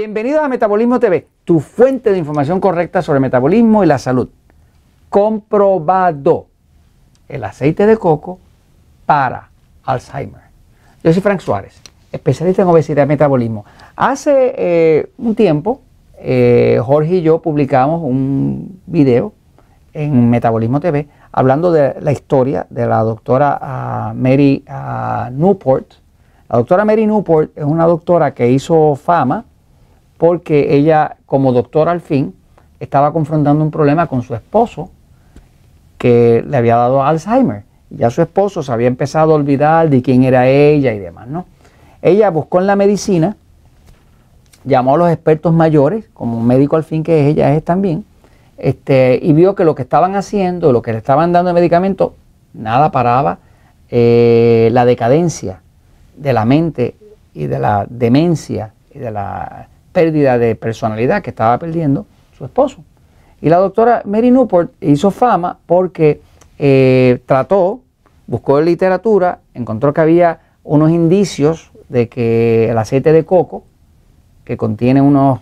Bienvenidos a Metabolismo TV, tu fuente de información correcta sobre metabolismo y la salud. Comprobado el aceite de coco para Alzheimer. Yo soy Frank Suárez, especialista en obesidad y metabolismo. Hace eh, un tiempo, eh, Jorge y yo publicamos un video en Metabolismo TV hablando de la historia de la doctora ah, Mary ah, Newport. La doctora Mary Newport es una doctora que hizo fama porque ella, como doctora al fin, estaba confrontando un problema con su esposo que le había dado Alzheimer. Ya su esposo se había empezado a olvidar de quién era ella y demás, ¿no? Ella buscó en la medicina, llamó a los expertos mayores, como médico al fin que ella es también, este, y vio que lo que estaban haciendo, lo que le estaban dando de medicamento, nada paraba eh, la decadencia de la mente y de la demencia y de la pérdida de personalidad que estaba perdiendo su esposo. Y la doctora Mary Newport hizo fama porque eh, trató, buscó literatura, encontró que había unos indicios de que el aceite de coco, que contiene unos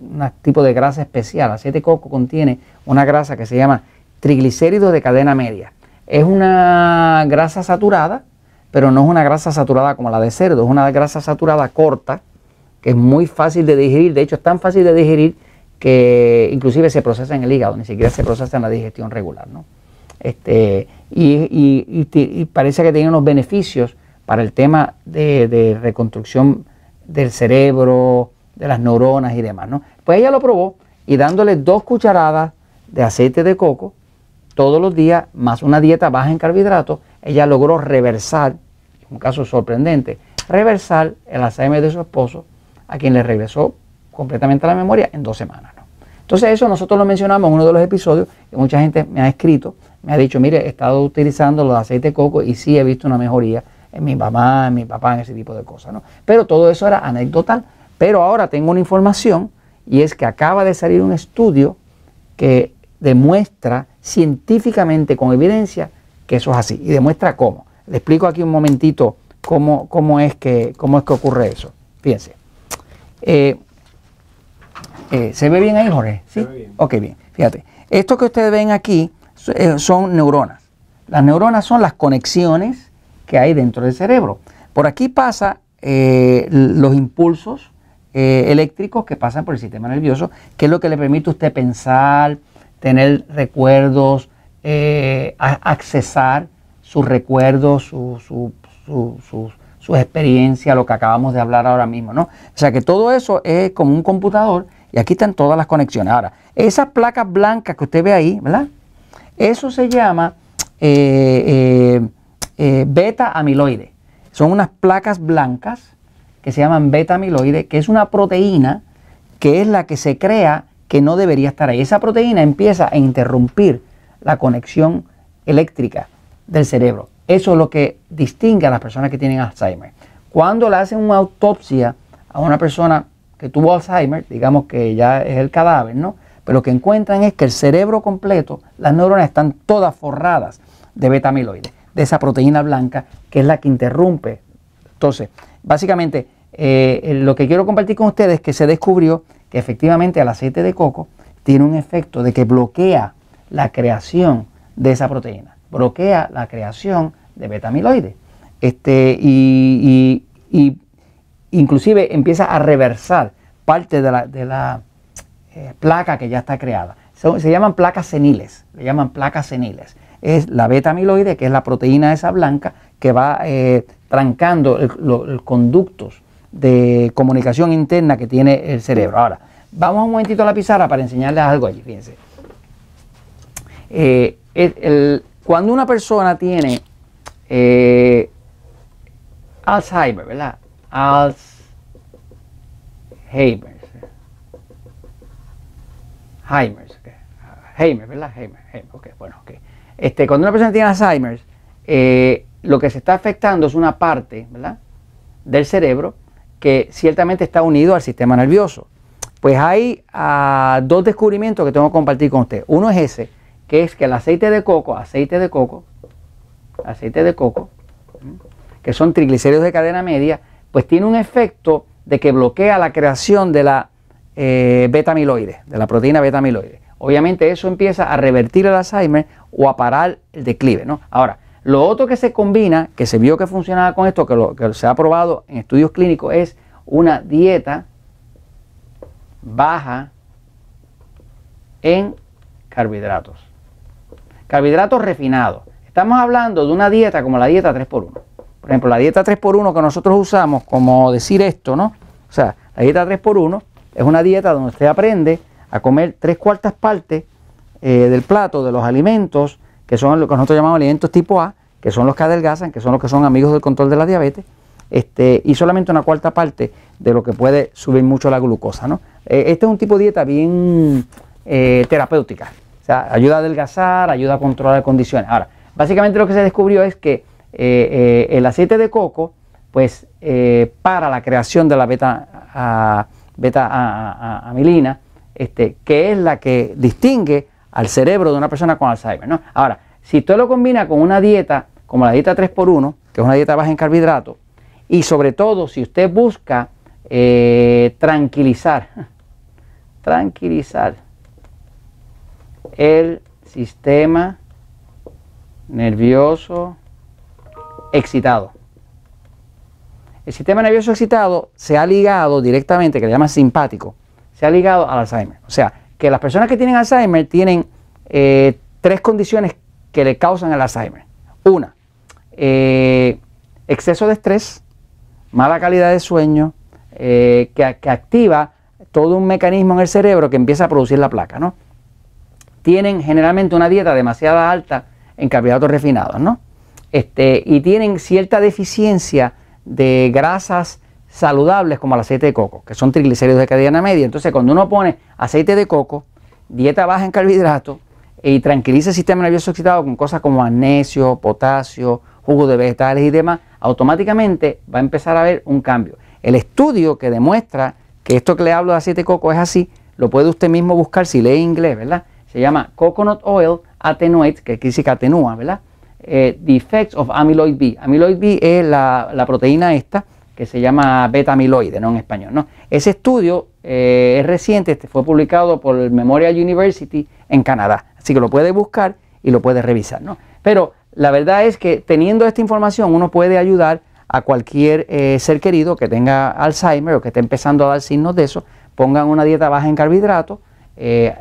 un tipo de grasa especial, aceite de coco contiene una grasa que se llama triglicéridos de cadena media. Es una grasa saturada, pero no es una grasa saturada como la de cerdo, es una grasa saturada corta, que es muy fácil de digerir, de hecho es tan fácil de digerir que inclusive se procesa en el hígado, ni siquiera se procesa en la digestión regular. ¿no? Este, y, parece que tiene unos beneficios para el tema de, reconstrucción del cerebro, de las neuronas y demás. ¿no? Pues ella lo probó y dándole dos cucharadas de aceite de coco todos los días, más una dieta baja en carbohidratos, ella logró reversar, un caso sorprendente, reversar el Alzheimer de su esposo a quien le regresó completamente la memoria en dos semanas. Entonces eso nosotros lo mencionamos en uno de los episodios y mucha gente me ha escrito, me ha dicho, mire, he estado utilizando los aceites de coco y sí he visto una mejoría en mi mamá, en mi papá, en ese tipo de cosas. ¿no? Pero todo eso era anecdotal. Pero ahora tengo una información y es que acaba de salir un estudio que demuestra científicamente con evidencia que eso es así y demuestra cómo. Le explico aquí un momentito cómo, cómo, es, que, cómo es que ocurre eso. Fíjense. Eh, eh, ¿Se ve bien ahí, Jorge? ¿Sí? bien. Ok, bien. Fíjate. Esto que ustedes ven aquí eh, son neuronas. Las neuronas son las conexiones que hay dentro del cerebro. Por aquí pasa los impulsos eléctricos que pasan por el sistema nervioso, que es lo que le permite a usted pensar, tener recuerdos, accesar sus recuerdos, sus su experiencia, lo que acabamos de hablar ahora mismo, ¿no? O sea que todo eso es como un computador y aquí están todas las conexiones. Ahora, esas placas blancas que usted ve ahí, ¿verdad? Eso se llama eh, eh, eh, beta amiloide. Son unas placas blancas que se llaman beta amiloide, que es una proteína que es la que se crea que no debería estar ahí. Esa proteína empieza a interrumpir la conexión eléctrica del cerebro. Eso es lo que distingue a las personas que tienen Alzheimer. Cuando le hacen una autopsia a una persona que tuvo Alzheimer, digamos que ya es el cadáver, ¿no? Pero lo que encuentran es que el cerebro completo, las neuronas están todas forradas de beta-amiloide, de esa proteína blanca que es la que interrumpe. Entonces, básicamente, eh, lo que quiero compartir con ustedes es que se descubrió que efectivamente el aceite de coco tiene un efecto de que bloquea la creación de esa proteína, bloquea la creación de beta-amiloide. Este, y, inclusive empieza a reversar parte de la, eh, placa que ya está creada. Se, llaman placas seniles, le llaman placas seniles. Es la beta-amiloide, que es la proteína esa blanca que va eh, trancando los conductos de comunicación interna que tiene el cerebro. Ahora, vamos un momentito a la pizarra para enseñarles algo allí, fíjense. Eh, cuando una persona tiene eh, Alzheimer, ¿verdad? Alzheimer. Alzheimer, Heimer, ¿verdad? Heimer, ok, bueno, ok. Este, cuando una persona tiene Alzheimer, eh, lo que se está afectando es una parte, ¿verdad? Del cerebro que ciertamente está unido al sistema nervioso. Pues hay ah, dos descubrimientos que tengo que compartir con usted. Uno es ese, que es que el aceite de coco, aceite de coco, aceite de coco, que son triglicéridos de cadena media, pues tiene un efecto de que bloquea la creación de la eh, beta-amiloide, de la proteína beta-amiloide. Obviamente eso empieza a revertir el Alzheimer o a parar el declive. ¿no? Ahora, lo otro que se combina, que se vio que funcionaba con esto, que, lo, que se ha probado en estudios clínicos, es una dieta baja en carbohidratos. Carbohidratos refinados. Estamos hablando de una dieta como la dieta 3x1. Por ejemplo, la dieta 3x1 que nosotros usamos, como decir esto, ¿no? O sea, la dieta 3x1 es una dieta donde usted aprende a comer tres cuartas partes eh, del plato de los alimentos, que son lo que nosotros llamamos alimentos tipo A, que son los que adelgazan, que son los que son amigos del control de la diabetes, este, y solamente una cuarta parte de lo que puede subir mucho la glucosa. ¿no? Eh, este es un tipo de dieta bien eh, terapéutica, o sea, ayuda a adelgazar, ayuda a controlar condiciones. Ahora, básicamente lo que se descubrió es que el aceite de coco, pues, para la creación de la beta, beta amilina, este, que es la que distingue al cerebro de una persona con Alzheimer. ¿no? Ahora, si usted lo combina con una dieta como la dieta 3x1, que es una dieta baja en carbohidratos, y sobre todo si usted busca eh, tranquilizar, tranquilizar el sistema nervioso excitado. El sistema nervioso excitado se ha ligado directamente, que le llama simpático, se ha ligado al Alzheimer. O sea, que las personas que tienen Alzheimer tienen eh, tres condiciones que le causan el Alzheimer. Una, eh, exceso de estrés, mala calidad de sueño, eh, que, activa todo un mecanismo en el cerebro que empieza a producir la placa, ¿no? Tienen generalmente una dieta demasiado alta en carbohidratos refinados, ¿no? Este, y tienen cierta deficiencia de grasas saludables como el aceite de coco, que son triglicéridos de cadena media. Entonces, cuando uno pone aceite de coco, dieta baja en carbohidratos y tranquiliza el sistema nervioso excitado con cosas como magnesio, potasio, jugo de vegetales y demás, automáticamente va a empezar a haber un cambio. El estudio que demuestra que esto que le hablo de aceite de coco es así, lo puede usted mismo buscar si lee inglés, ¿verdad? Se llama Coconut Oil Attenuate, que quiere decir que atenúa, ¿verdad? Eh, the of Amyloid B. Amyloid B es la, la proteína esta que se llama beta-amiloide, ¿no? En español, ¿no? Ese estudio eh, es reciente, este fue publicado por el Memorial University en Canadá, así que lo puede buscar y lo puede revisar, ¿no? Pero la verdad es que teniendo esta información uno puede ayudar a cualquier eh, ser querido que tenga Alzheimer o que esté empezando a dar signos de eso, pongan una dieta baja en carbohidratos, eh,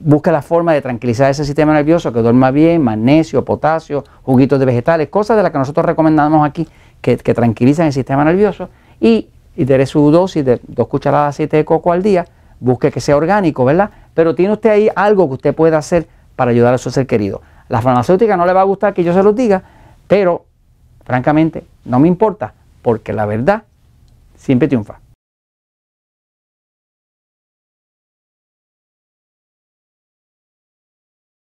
busque la forma de tranquilizar ese sistema nervioso, que duerma bien, magnesio, potasio, juguitos de vegetales, cosas de las que nosotros recomendamos aquí que, tranquilizan el sistema nervioso y, y su dosis de dos cucharadas de aceite de coco al día, busque que sea orgánico, ¿verdad? Pero tiene usted ahí algo que usted pueda hacer para ayudar a su ser querido. La farmacéutica no le va a gustar que yo se lo diga, pero francamente no me importa, porque la verdad siempre triunfa.